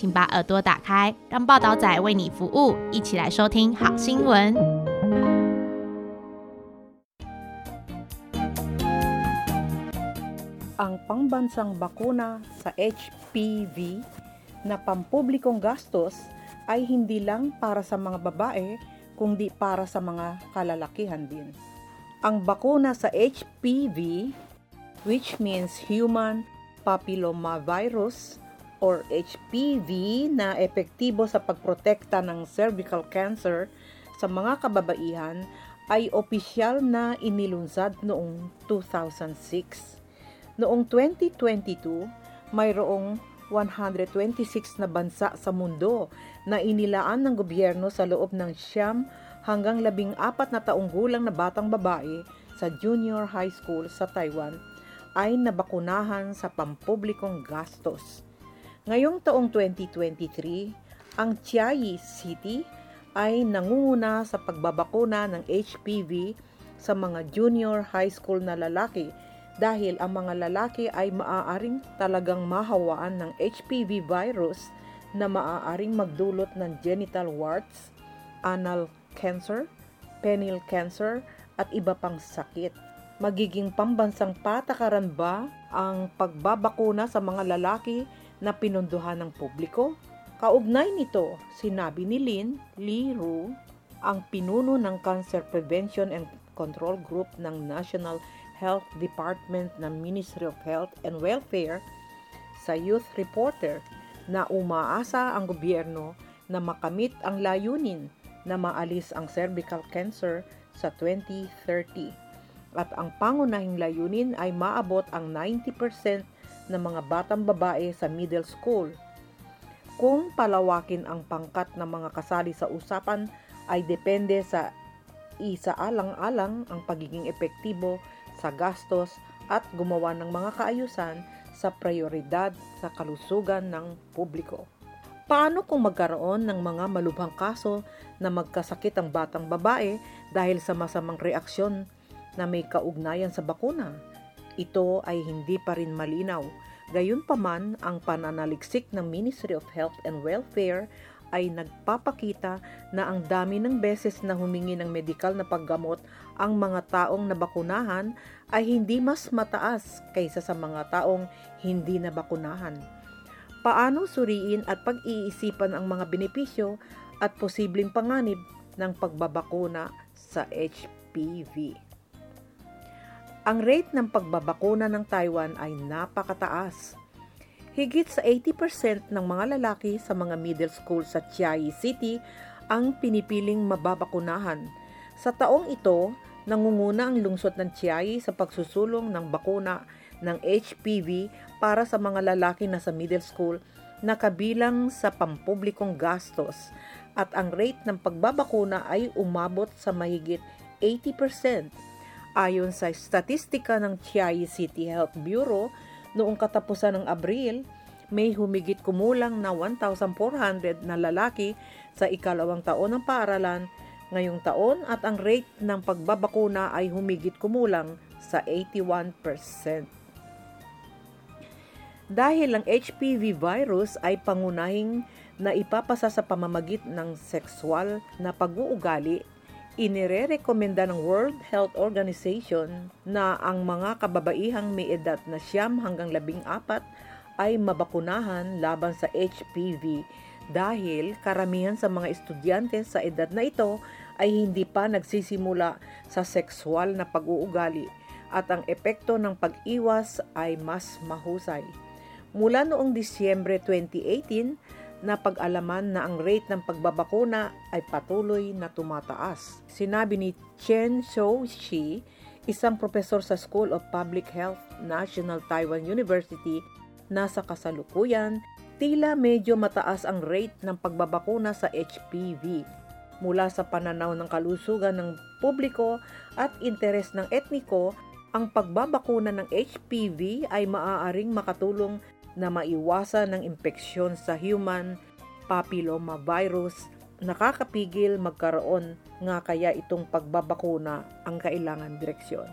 请把耳朵打开，让报道仔为你服务，一起来收听好新闻。 ang pangbansang bakuna sa HPV na pampublikong gastos ay hindi lang para sa mga babae kundi para sa mga kalalakihan din. Ang bakuna sa HPV which means human papillomavirus or HPV na epektibo sa pagprotekta ng cervical cancer sa mga kababaihan ay opisyal na inilunsad noong 2006. Noong 2022, mayroong 126 na bansa sa mundo na inilaan ng gobyerno sa loob ng siyam hanggang labing apat na taong gulang na batang babae sa junior high school sa Taiwan ay nabakunahan sa pampublikong gastos. Ngayong taong 2023, ang Chiayi City ay nangunguna sa pagbabakuna ng HPV sa mga junior high school na lalaki dahil ang mga lalaki ay maaaring talagang mahawaan ng HPV virus na maaaring magdulot ng genital warts, anal cancer, penile cancer at iba pang sakit. Magiging pambansang patakaran ba ang pagbabakuna sa mga lalaki na pinunduhan ng publiko? Kaugnay nito, sinabi ni Lin Li Ru, ang pinuno ng Cancer Prevention and Control Group ng National Health Department ng Ministry of Health and Welfare sa Youth Reporter na umaasa ang gobyerno na makamit ang layunin na maalis ang cervical cancer sa 2030 at ang pangunahing layunin ay maabot ang 90% ng mga batang babae sa middle school. Kung palawakin ang pangkat ng mga kasali sa usapan ay depende sa isaalang-alang ang pagiging epektibo sa gastos at gumawa ng mga kaayusan sa prioridad sa kalusugan ng publiko. Paano kung magkaroon ng mga malubhang kaso na magkasakit ang batang babae dahil sa masamang reaksyon na may kaugnayan sa bakuna? Ito ay hindi pa rin malinaw. Gayunpaman, ang pananaliksik ng Ministry of Health and Welfare ay nagpapakita na ang dami ng beses na humingi ng medikal na paggamot ang mga taong nabakunahan ay hindi mas mataas kaysa sa mga taong hindi nabakunahan. Paano suriin at pag-iisipan ang mga benepisyo at posibleng panganib ng pagbabakuna sa HPV? Ang rate ng pagbabakuna ng Taiwan ay napakataas. Higit sa 80% ng mga lalaki sa mga middle school sa Chiayi City ang pinipiling mababakunahan. Sa taong ito, nangunguna ang lungsod ng Chiayi sa pagsusulong ng bakuna ng HPV para sa mga lalaki na sa middle school na kabilang sa pampublikong gastos at ang rate ng pagbabakuna ay umabot sa mahigit 80%. Ayon sa statistika ng Chiayi City Health Bureau, noong katapusan ng Abril, may humigit kumulang na 1,400 na lalaki sa ikalawang taon ng paaralan ngayong taon at ang rate ng pagbabakuna ay humigit kumulang sa 81%. Dahil ang HPV virus ay pangunahing na ipapasa sa pamamagit ng sexual na pag-uugali, inirerekomenda ng World Health Organization na ang mga kababaihang may edad na siyam hanggang labing apat ay mabakunahan laban sa HPV dahil karamihan sa mga estudyante sa edad na ito ay hindi pa nagsisimula sa sexual na pag-uugali at ang epekto ng pag-iwas ay mas mahusay. Mula noong Disyembre 2018, na pag-alaman na ang rate ng pagbabakuna ay patuloy na tumataas. Sinabi ni Chen Shou-shi, isang profesor sa School of Public Health, National Taiwan University, na sa kasalukuyan, tila medyo mataas ang rate ng pagbabakuna sa HPV mula sa pananaw ng kalusugan ng publiko at interes ng etniko, ang pagbabakuna ng HPV ay maaaring makatulong na maiwasan ng impeksyon sa human papillomavirus nakakapigil magkaroon nga kaya itong pagbabakuna ang kailangan direksyon.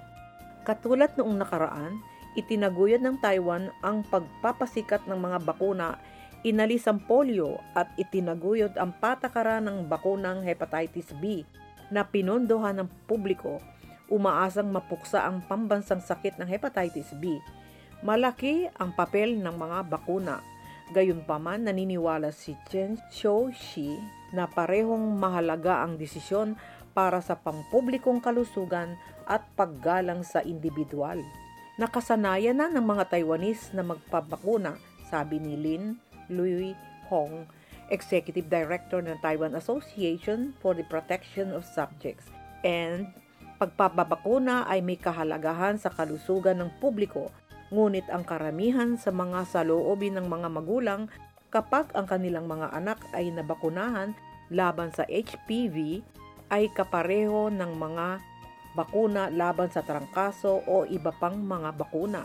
Katulad noong nakaraan, itinaguyod ng Taiwan ang pagpapasikat ng mga bakuna, inalis ang polio at itinaguyod ang patakaran ng bakunang hepatitis B na pinondohan ng publiko, umaasang mapuksa ang pambansang sakit ng hepatitis B. Malaki ang papel ng mga bakuna. Gayunpaman, naniniwala si Chen Xiu-shi na parehong mahalaga ang desisyon para sa pampublikong kalusugan at paggalang sa individual. Nakasanayan na ng mga Taiwanese na magpabakuna, sabi ni Lin Lui Hong, Executive Director ng Taiwan Association for the Protection of Subjects. And pagpapabakuna ay may kahalagahan sa kalusugan ng publiko, ngunit ang karamihan sa mga saloobin ng mga magulang kapag ang kanilang mga anak ay nabakunahan laban sa HPV ay kapareho ng mga bakuna laban sa trangkaso o iba pang mga bakuna.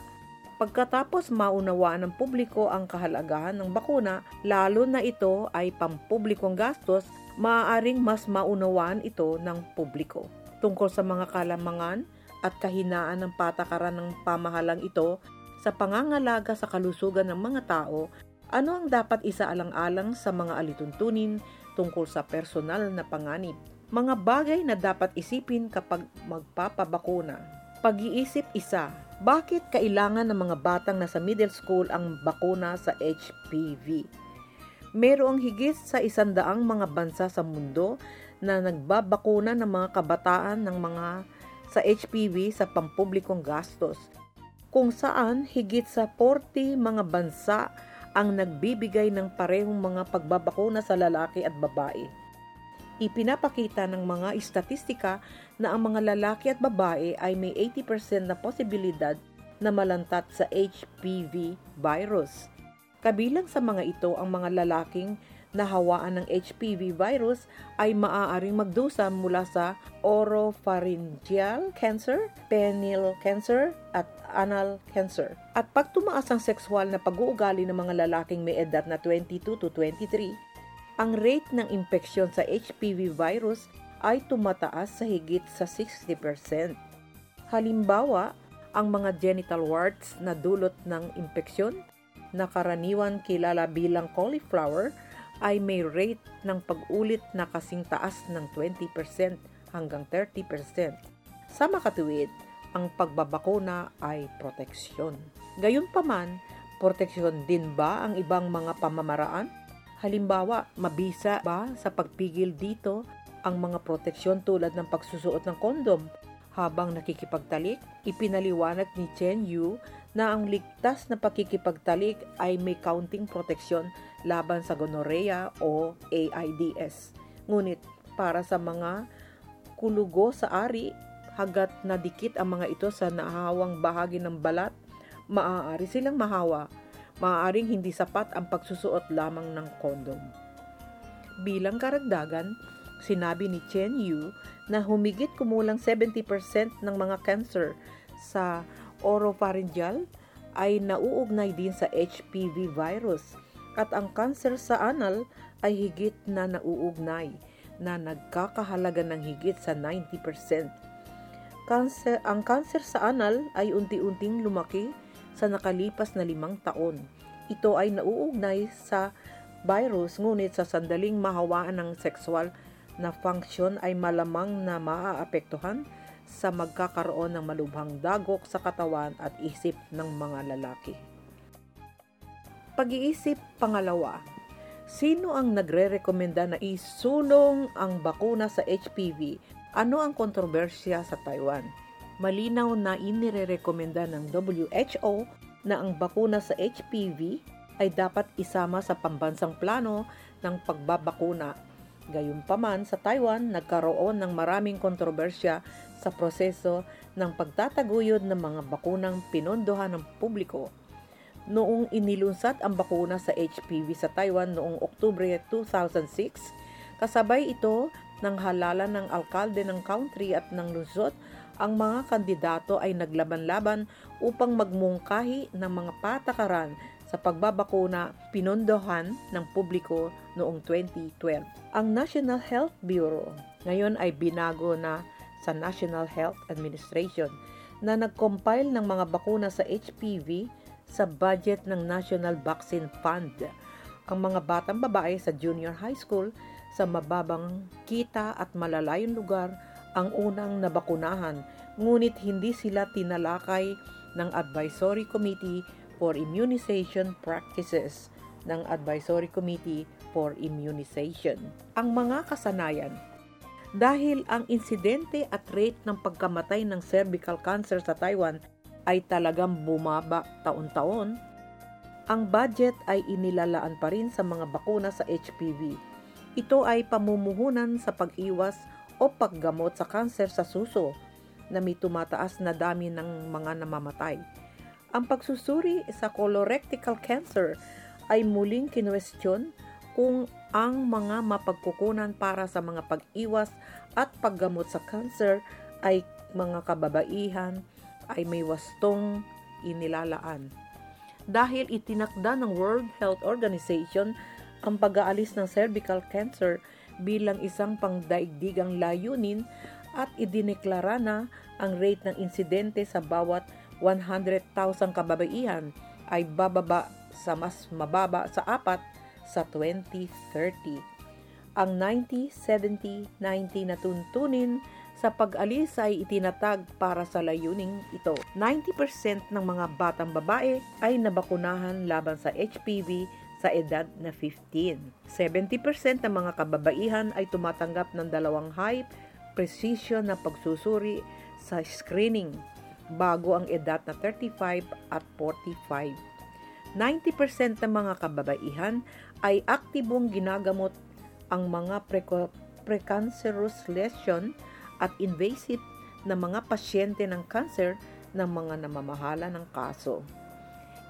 Pagkatapos maunawaan ng publiko ang kahalagahan ng bakuna, lalo na ito ay pampublikong gastos, maaaring mas maunawaan ito ng publiko. Tungkol sa mga kalamangan at kahinaan ng patakaran ng pamahalang ito sa pangangalaga sa kalusugan ng mga tao, ano ang dapat isaalang-alang sa mga alituntunin tungkol sa personal na panganib? Mga bagay na dapat isipin kapag magpapabakuna. Pag-iisip isa, bakit kailangan ng mga batang nasa middle school ang bakuna sa HPV? Merong higit sa isandaang mga bansa sa mundo na nagbabakuna ng mga kabataan ng mga sa HPV sa pampublikong gastos, kung saan higit sa 40 mga bansa ang nagbibigay ng parehong mga pagbabakuna sa lalaki at babae ipinapakita ng mga istatistika na ang mga lalaki at babae ay may 80% na posibilidad na malantat sa HPV virus. Kabilang sa mga ito ang mga lalaking nahawaan ng HPV virus ay maaaring magdusa mula sa oropharyngeal cancer, penile cancer, at anal cancer. At pag tumaas ang sexual na pag-uugali ng mga lalaking may edad na 22 to 23, ang rate ng impeksyon sa HPV virus ay tumataas sa higit sa 60%. Halimbawa, ang mga genital warts na dulot ng impeksyon na karaniwan kilala bilang cauliflower ay may rate ng pag-ulit na kasing taas ng 20% hanggang 30%. Sa makatuwid, ang pagbabakuna ay proteksyon. Gayunpaman, proteksyon din ba ang ibang mga pamamaraan? Halimbawa, mabisa ba sa pagpigil dito ang mga proteksyon tulad ng pagsusuot ng kondom habang nakikipagtalik? Ipinaliwanag ni Chen Yu na ang ligtas na pakikipagtalik ay may counting proteksyon laban sa gonorrhea o AIDS. Ngunit para sa mga kulugo sa ari, hagat nadikit ang mga ito sa nahawang bahagi ng balat, maaari silang mahawa maaaring hindi sapat ang pagsusuot lamang ng kondom. Bilang karagdagan, sinabi ni Chen Yu na humigit kumulang 70% ng mga cancer sa oropharyngeal ay nauugnay din sa HPV virus at ang cancer sa anal ay higit na nauugnay na nagkakahalaga ng higit sa 90%. Cancer, ang cancer sa anal ay unti-unting lumaki sa nakalipas na limang taon. Ito ay nauugnay sa virus ngunit sa sandaling mahawaan ng sexual na function ay malamang na maaapektuhan sa magkakaroon ng malubhang dagok sa katawan at isip ng mga lalaki. Pag-iisip pangalawa, sino ang nagre-rekomenda na isulong ang bakuna sa HPV? Ano ang kontrobersya sa Taiwan? malinaw na inirerekomenda ng WHO na ang bakuna sa HPV ay dapat isama sa pambansang plano ng pagbabakuna. Gayunpaman sa Taiwan, nagkaroon ng maraming kontrobersya sa proseso ng pagtataguyod ng mga bakunang pinondohan ng publiko. noong inilunsad ang bakuna sa HPV sa Taiwan noong Oktubre 2006. Kasabay ito ng halalan ng alkalde ng country at ng lungsod, ang mga kandidato ay naglaban-laban upang magmungkahi ng mga patakaran sa pagbabakuna pinondohan ng publiko noong 2012. Ang National Health Bureau ngayon ay binago na sa National Health Administration na nag-compile ng mga bakuna sa HPV sa budget ng National Vaccine Fund. Ang mga batang babae sa junior high school sa mababang kita at malalayong lugar ang unang nabakunahan, ngunit hindi sila tinalakay ng Advisory Committee for Immunization Practices ng Advisory Committee for Immunization. Ang mga kasanayan dahil ang insidente at rate ng pagkamatay ng cervical cancer sa Taiwan ay talagang bumaba taon-taon, ang budget ay inilalaan pa rin sa mga bakuna sa HPV. Ito ay pamumuhunan sa pag-iwas o paggamot sa kanser sa suso na may tumataas na dami ng mga namamatay. Ang pagsusuri sa colorectal cancer ay muling kinwestiyon kung ang mga mapagkukunan para sa mga pag-iwas at paggamot sa cancer ay mga kababaihan ay may wastong inilalaan. Dahil itinakda ng World Health Organization ang pag-aalis ng cervical cancer bilang isang pangdaigdigang layunin at idineklara na ang rate ng insidente sa bawat 100,000 kababaihan ay bababa sa mas mababa sa apat sa 2030. Ang 90-70-90 na tuntunin sa pag-alis ay itinatag para sa layuning ito. 90% ng mga batang babae ay nabakunahan laban sa HPV sa edad na 15. 70% ng mga kababaihan ay tumatanggap ng dalawang high precision na pagsusuri sa screening bago ang edad na 35 at 45. 90% ng mga kababaihan ay aktibong ginagamot ang mga precancerous lesion at invasive na mga pasyente ng cancer ng mga namamahala ng kaso.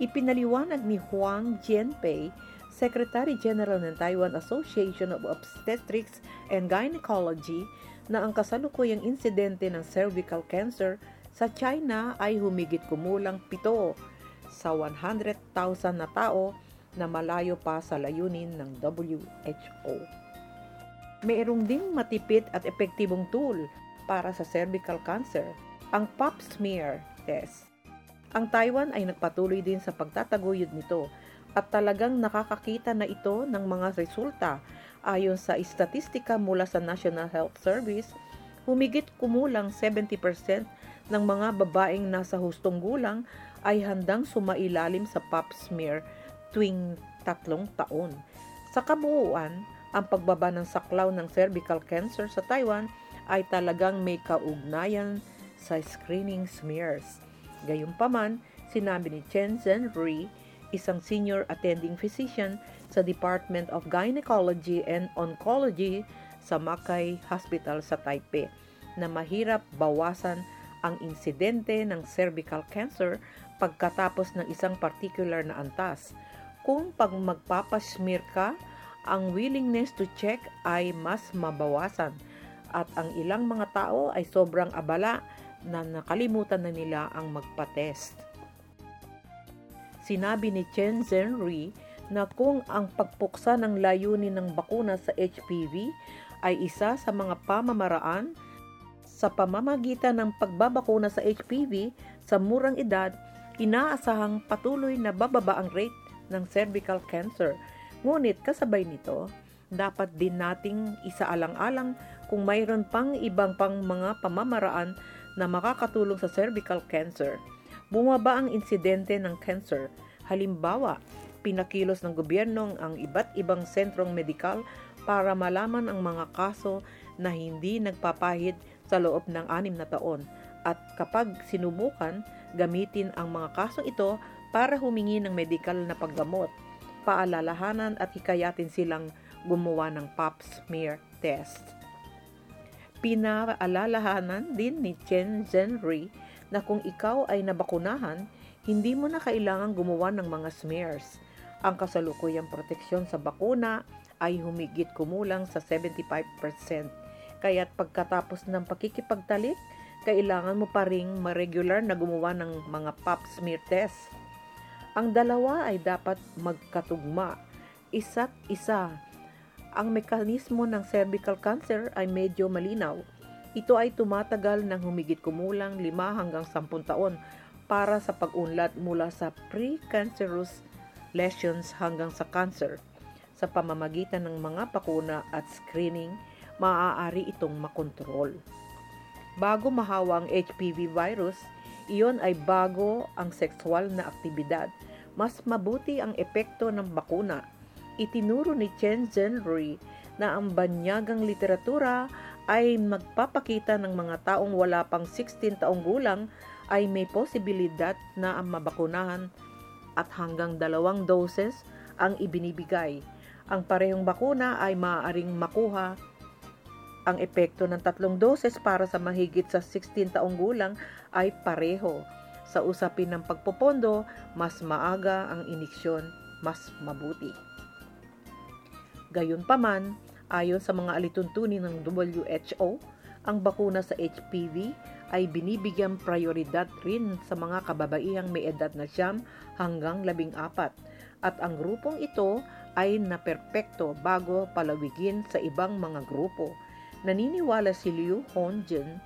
Ipinaliwanag ni Huang Jianpei, Secretary General ng Taiwan Association of Obstetrics and Gynecology, na ang kasalukuyang insidente ng cervical cancer sa China ay humigit kumulang pito sa 100,000 na tao na malayo pa sa layunin ng WHO. Mayroong ding matipid at epektibong tool para sa cervical cancer, ang pap smear test. Ang Taiwan ay nagpatuloy din sa pagtataguyod nito at talagang nakakakita na ito ng mga resulta ayon sa istatistika mula sa National Health Service, humigit kumulang 70% ng mga babaeng nasa hustong gulang ay handang sumailalim sa pap smear tuwing tatlong taon. Sa kabuuan, ang pagbaba ng saklaw ng cervical cancer sa Taiwan ay talagang may kaugnayan sa screening smears. Gayunpaman, sinabi ni Chen Zhenri, isang senior attending physician sa Department of Gynecology and Oncology sa Mackay Hospital sa Taipei, na mahirap bawasan ang insidente ng cervical cancer pagkatapos ng isang particular na antas. Kung pag magpapasmear ka, ang willingness to check ay mas mabawasan at ang ilang mga tao ay sobrang abala na nakalimutan na nila ang magpa-test. Sinabi ni Chen Zhenri na kung ang pagpuksa ng layunin ng bakuna sa HPV ay isa sa mga pamamaraan sa pamamagitan ng pagbabakuna sa HPV sa murang edad, inaasahang patuloy na bababa ang rate ng cervical cancer Ngunit kasabay nito, dapat din nating isaalang-alang kung mayroon pang ibang pang mga pamamaraan na makakatulong sa cervical cancer. Bumaba ang insidente ng cancer. Halimbawa, pinakilos ng gobyerno ang iba't ibang sentrong medikal para malaman ang mga kaso na hindi nagpapahid sa loob ng anim na taon at kapag sinubukan, gamitin ang mga kasong ito para humingi ng medikal na paggamot paalalahanan at hikayatin silang gumawa ng pap smear test. Pinaalalahanan din ni Chen Zhenri na kung ikaw ay nabakunahan, Hindi mo na kailangan gumawa ng mga smears. Ang kasalukuyang proteksyon sa bakuna ay humigit kumulang sa 75%. Kaya't pagkatapos ng pakikipagtalik, kailangan mo pa ring ma-regular na gumawa ng mga pap smear test. Ang dalawa ay dapat magkatugma, isa't isa. Ang mekanismo ng cervical cancer ay medyo malinaw. Ito ay tumatagal ng humigit kumulang 5 hanggang 10 taon para sa pag-unlad mula sa pre-cancerous lesions hanggang sa cancer. Sa pamamagitan ng mga bakuna at screening, maaari itong makontrol. Bago mahawa ang HPV virus, iyon ay bago ang sexual na aktibidad. Mas mabuti ang epekto ng bakuna. Itinuro ni Chen Zhenrui na ang banyagang literatura ay magpapakita ng mga taong wala pang 16 taong gulang ay may posibilidad na ang mabakunahan at hanggang dalawang doses ang ibinibigay. Ang parehong bakuna ay maaaring makuha ang epekto ng tatlong doses para sa mahigit sa 16 taong gulang ay pareho. Sa usapin ng pagpopondo, mas maaga ang iniksyon, mas mabuti. Gayunpaman, ayon sa mga alituntunin ng WHO, ang bakuna sa HPV ay binibigyan prioridad rin sa mga kababaihang may edad na siyam hanggang labing apat at ang grupong ito ay naperpekto bago palawigin sa ibang mga grupo. Naniniwala si Liu Hongjin,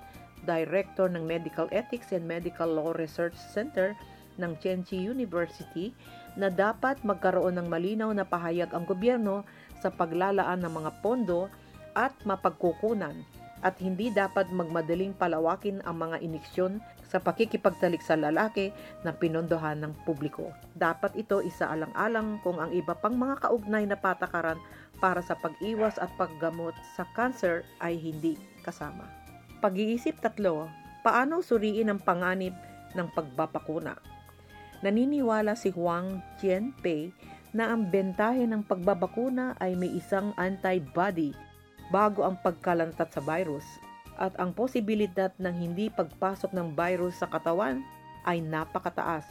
Director ng Medical Ethics and Medical Law Research Center ng Chenchi University, na dapat magkaroon ng malinaw na pahayag ang gobyerno sa paglalaan ng mga pondo at mapagkukunan at hindi dapat magmadaling palawakin ang mga iniksyon sa pakikipagtalik sa lalaki na pinondohan ng publiko. Dapat ito isaalang-alang kung ang iba pang mga kaugnay na patakaran para sa pag-iwas at paggamot sa cancer ay hindi kasama. Pag-iisip tatlo, paano suriin ang panganib ng pagbabakuna? Naniniwala si Huang Jianpei na ang bentahe ng pagbabakuna ay may isang antibody bago ang pagkalantat sa virus at ang posibilidad ng hindi pagpasok ng virus sa katawan ay napakataas.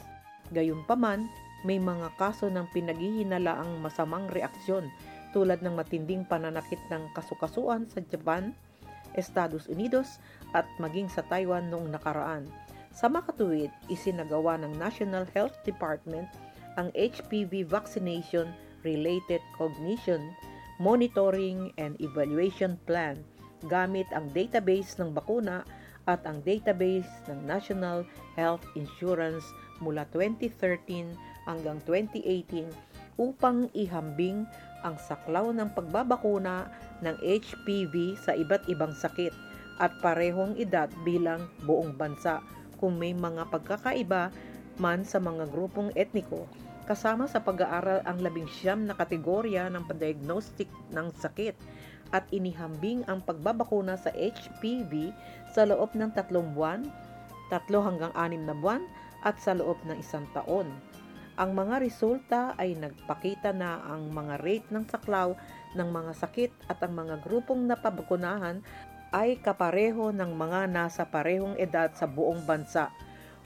Gayunpaman, may mga kaso ng pinaghihinalaang masamang reaksyon tulad ng matinding pananakit ng kasukasuan sa Japan, Estados Unidos at maging sa Taiwan noong nakaraan. Sa makatuwid, isinagawa ng National Health Department ang HPV vaccination related cognition monitoring and evaluation plan gamit ang database ng bakuna at ang database ng National Health Insurance mula 2013 hanggang 2018 upang ihambing ang saklaw ng pagbabakuna ng HPV sa iba't ibang sakit at parehong edad bilang buong bansa kung may mga pagkakaiba man sa mga grupong etniko kasama sa pag-aaral ang labing siyam na kategorya ng padiagnostic ng sakit at inihambing ang pagbabakuna sa HPV sa loob ng tatlong buwan, tatlo hanggang anim na buwan at sa loob ng isang taon. Ang mga resulta ay nagpakita na ang mga rate ng saklaw ng mga sakit at ang mga grupong napabakunahan ay kapareho ng mga nasa parehong edad sa buong bansa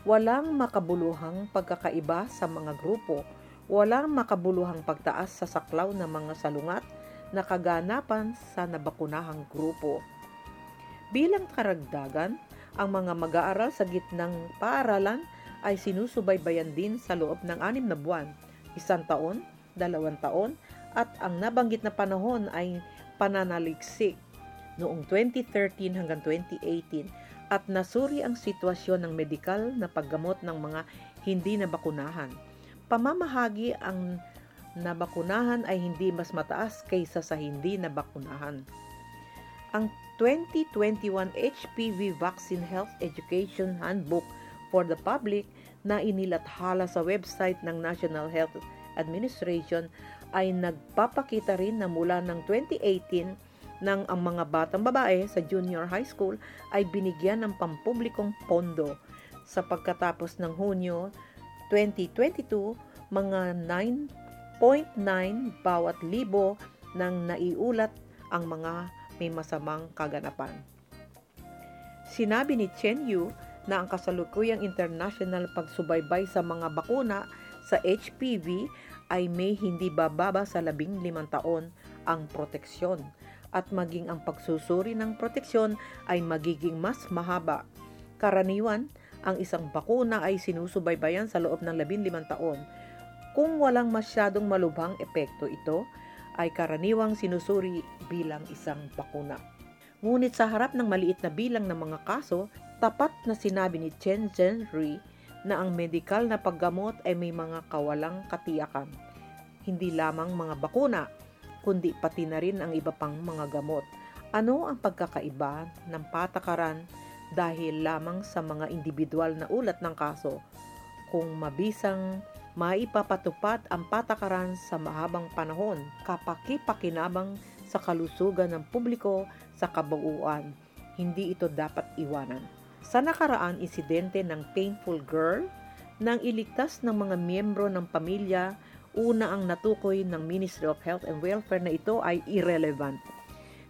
Walang makabuluhang pagkakaiba sa mga grupo. Walang makabuluhang pagtaas sa saklaw ng mga salungat na kaganapan sa nabakunahang grupo. Bilang karagdagan, ang mga mag-aaral sa gitnang paaralan ay sinusubaybayan din sa loob ng anim na buwan, isang taon, dalawang taon, at ang nabanggit na panahon ay pananaliksik noong 2013 hanggang 2018 at nasuri ang sitwasyon ng medikal na paggamot ng mga hindi nabakunahan. Pamamahagi ang nabakunahan ay hindi mas mataas kaysa sa hindi nabakunahan. Ang 2021 HPV Vaccine Health Education Handbook for the Public na inilathala sa website ng National Health Administration ay nagpapakita rin na mula ng 2018 nang ang mga batang babae sa junior high school ay binigyan ng pampublikong pondo. Sa pagkatapos ng Hunyo 2022, mga 9.9 bawat libo nang naiulat ang mga may masamang kaganapan. Sinabi ni Chen Yu na ang kasalukuyang international pagsubaybay sa mga bakuna sa HPV ay may hindi bababa sa labing limang taon ang proteksyon at maging ang pagsusuri ng proteksyon ay magiging mas mahaba. Karaniwan, ang isang bakuna ay sinusubaybayan sa loob ng labing limang taon. Kung walang masyadong malubhang epekto ito, ay karaniwang sinusuri bilang isang bakuna. Ngunit sa harap ng maliit na bilang ng mga kaso, tapat na sinabi ni Chen Zhenri na ang medikal na paggamot ay may mga kawalang katiyakan. Hindi lamang mga bakuna, kundi pati na rin ang iba pang mga gamot. Ano ang pagkakaiba ng patakaran dahil lamang sa mga individual na ulat ng kaso? Kung mabisang maipapatupad ang patakaran sa mahabang panahon, kapaki-pakinabang sa kalusugan ng publiko sa kabuuan, hindi ito dapat iwanan. Sa nakaraan insidente ng Painful Girl, nang iligtas ng mga miyembro ng pamilya Una ang natukoy ng Ministry of Health and Welfare na ito ay irrelevant.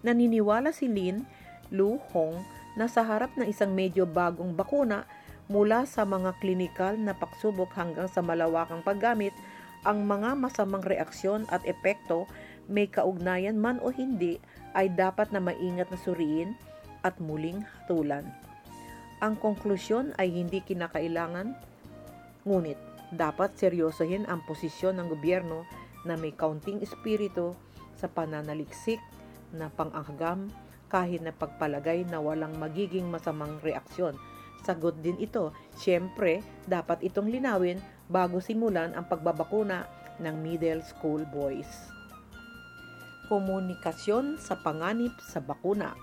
Naniniwala si Lin Lu Hong na sa harap ng isang medyo bagong bakuna mula sa mga klinikal na pagsubok hanggang sa malawakang paggamit, ang mga masamang reaksyon at epekto may kaugnayan man o hindi ay dapat na maingat na suriin at muling hatulan. Ang konklusyon ay hindi kinakailangan, ngunit dapat seryosohin ang posisyon ng gobyerno na may kaunting espiritu sa pananaliksik na pangahagam kahit na pagpalagay na walang magiging masamang reaksyon. Sagot din ito, siyempre dapat itong linawin bago simulan ang pagbabakuna ng middle school boys. Komunikasyon sa panganib sa bakuna.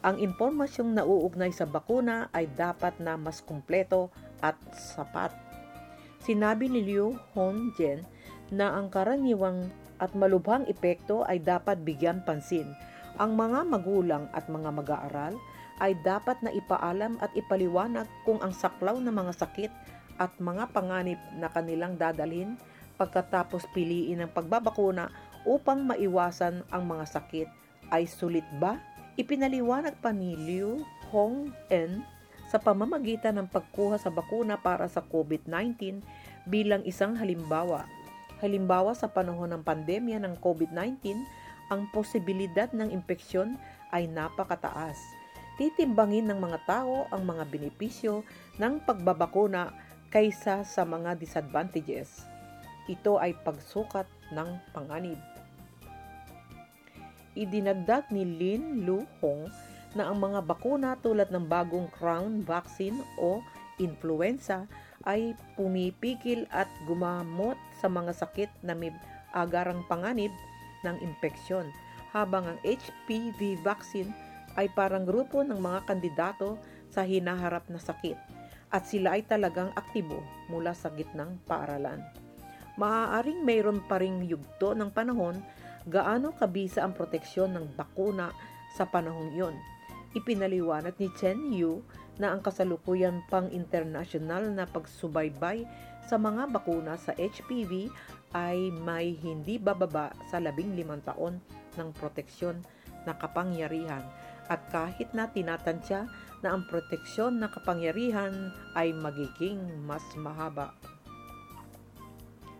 Ang impormasyong nauugnay sa bakuna ay dapat na mas kumpleto at sapat Sinabi ni Liu Hongjian na ang karaniwang at malubhang epekto ay dapat bigyan pansin. Ang mga magulang at mga mag-aaral ay dapat na ipaalam at ipaliwanag kung ang saklaw ng mga sakit at mga panganib na kanilang dadalhin pagkatapos piliin ang pagbabakuna upang maiwasan ang mga sakit ay sulit ba? Ipinaliwanag pa ni Liu Hong-en sa pamamagitan ng pagkuha sa bakuna para sa COVID-19 bilang isang halimbawa. Halimbawa sa panahon ng pandemya ng COVID-19, ang posibilidad ng impeksyon ay napakataas. Titimbangin ng mga tao ang mga benepisyo ng pagbabakuna kaysa sa mga disadvantages. Ito ay pagsukat ng panganib. Idinagdag ni Lin Lu Hong na ang mga bakuna tulad ng bagong crown vaccine o influenza ay pumipigil at gumamot sa mga sakit na may agarang panganib ng impeksyon, habang ang HPV vaccine ay parang grupo ng mga kandidato sa hinaharap na sakit at sila ay talagang aktibo mula sa gitnang paaralan. Maaaring mayroon pa ring yugto ng panahon gaano kabisa ang proteksyon ng bakuna sa panahong iyon Ipinaliwanag ni Chen Yu na ang kasalukuyan pang internasyonal na pagsubaybay sa mga bakuna sa HPV ay may hindi bababa sa labing limang taon ng proteksyon na kapangyarihan at kahit na tinatansya na ang proteksyon na kapangyarihan ay magiging mas mahaba.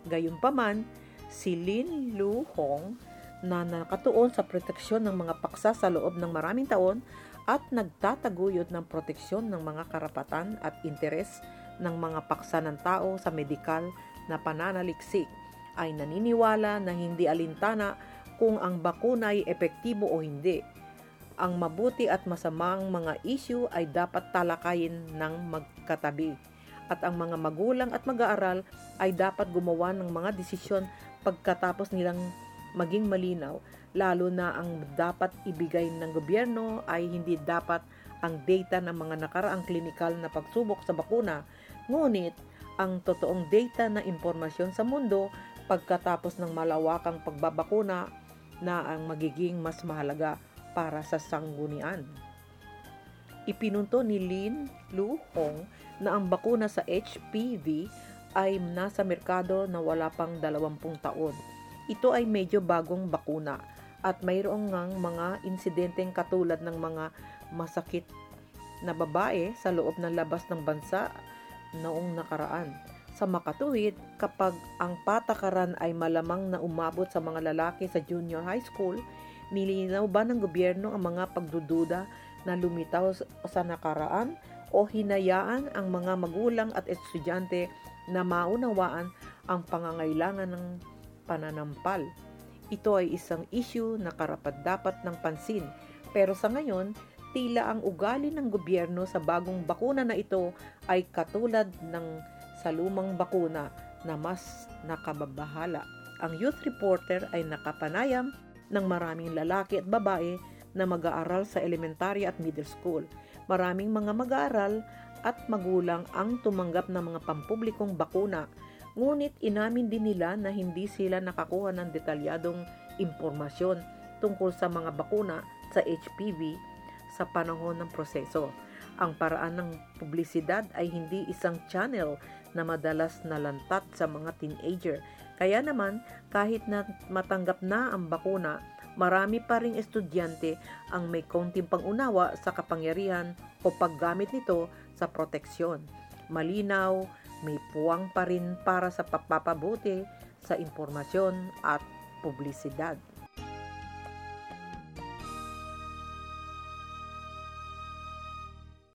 Gayunpaman, si Lin Lu Hong na nakatuon sa proteksyon ng mga paksa sa loob ng maraming taon at nagtataguyod ng proteksyon ng mga karapatan at interes ng mga paksa ng tao sa medikal na pananaliksik ay naniniwala na hindi alintana kung ang bakuna ay epektibo o hindi. Ang mabuti at masamang mga issue ay dapat talakayin ng magkatabi at ang mga magulang at mag-aaral ay dapat gumawa ng mga desisyon pagkatapos nilang maging malinaw lalo na ang dapat ibigay ng gobyerno ay hindi dapat ang data ng mga nakaraang klinikal na pagsubok sa bakuna, ngunit ang totoong data na impormasyon sa mundo pagkatapos ng malawakang pagbabakuna na ang magiging mas mahalaga para sa sanggunian. Ipinunto ni Lin Lu Hong na ang bakuna sa HPV ay nasa merkado na wala pang 20 taon. Ito ay medyo bagong bakuna at mayroong ngang mga insidenteng katulad ng mga masakit na babae sa loob ng labas ng bansa noong nakaraan. Sa makatuwid, kapag ang patakaran ay malamang na umabot sa mga lalaki sa junior high school, nilinaw ba ng gobyerno ang mga pagdududa na lumitaw sa nakaraan o hinayaan ang mga magulang at estudyante na maunawaan ang pangangailangan ng pananampal. Ito ay isang issue na karapat-dapat ng pansin. Pero sa ngayon, tila ang ugali ng gobyerno sa bagong bakuna na ito ay katulad ng sa lumang bakuna na mas nakababahala. Ang youth reporter ay nakapanayam ng maraming lalaki at babae na mag-aaral sa elementary at middle school. Maraming mga mag-aaral at magulang ang tumanggap ng mga pampublikong bakuna Ngunit inamin din nila na hindi sila nakakuha ng detalyadong impormasyon tungkol sa mga bakuna sa HPV sa panahon ng proseso. Ang paraan ng publisidad ay hindi isang channel na madalas nalantat sa mga teenager. Kaya naman, kahit na matanggap na ang bakuna, marami pa ring estudyante ang may konting pangunawa sa kapangyarihan o paggamit nito sa proteksyon. Malinaw may puwang pa rin para sa papapabuti sa impormasyon at publisidad.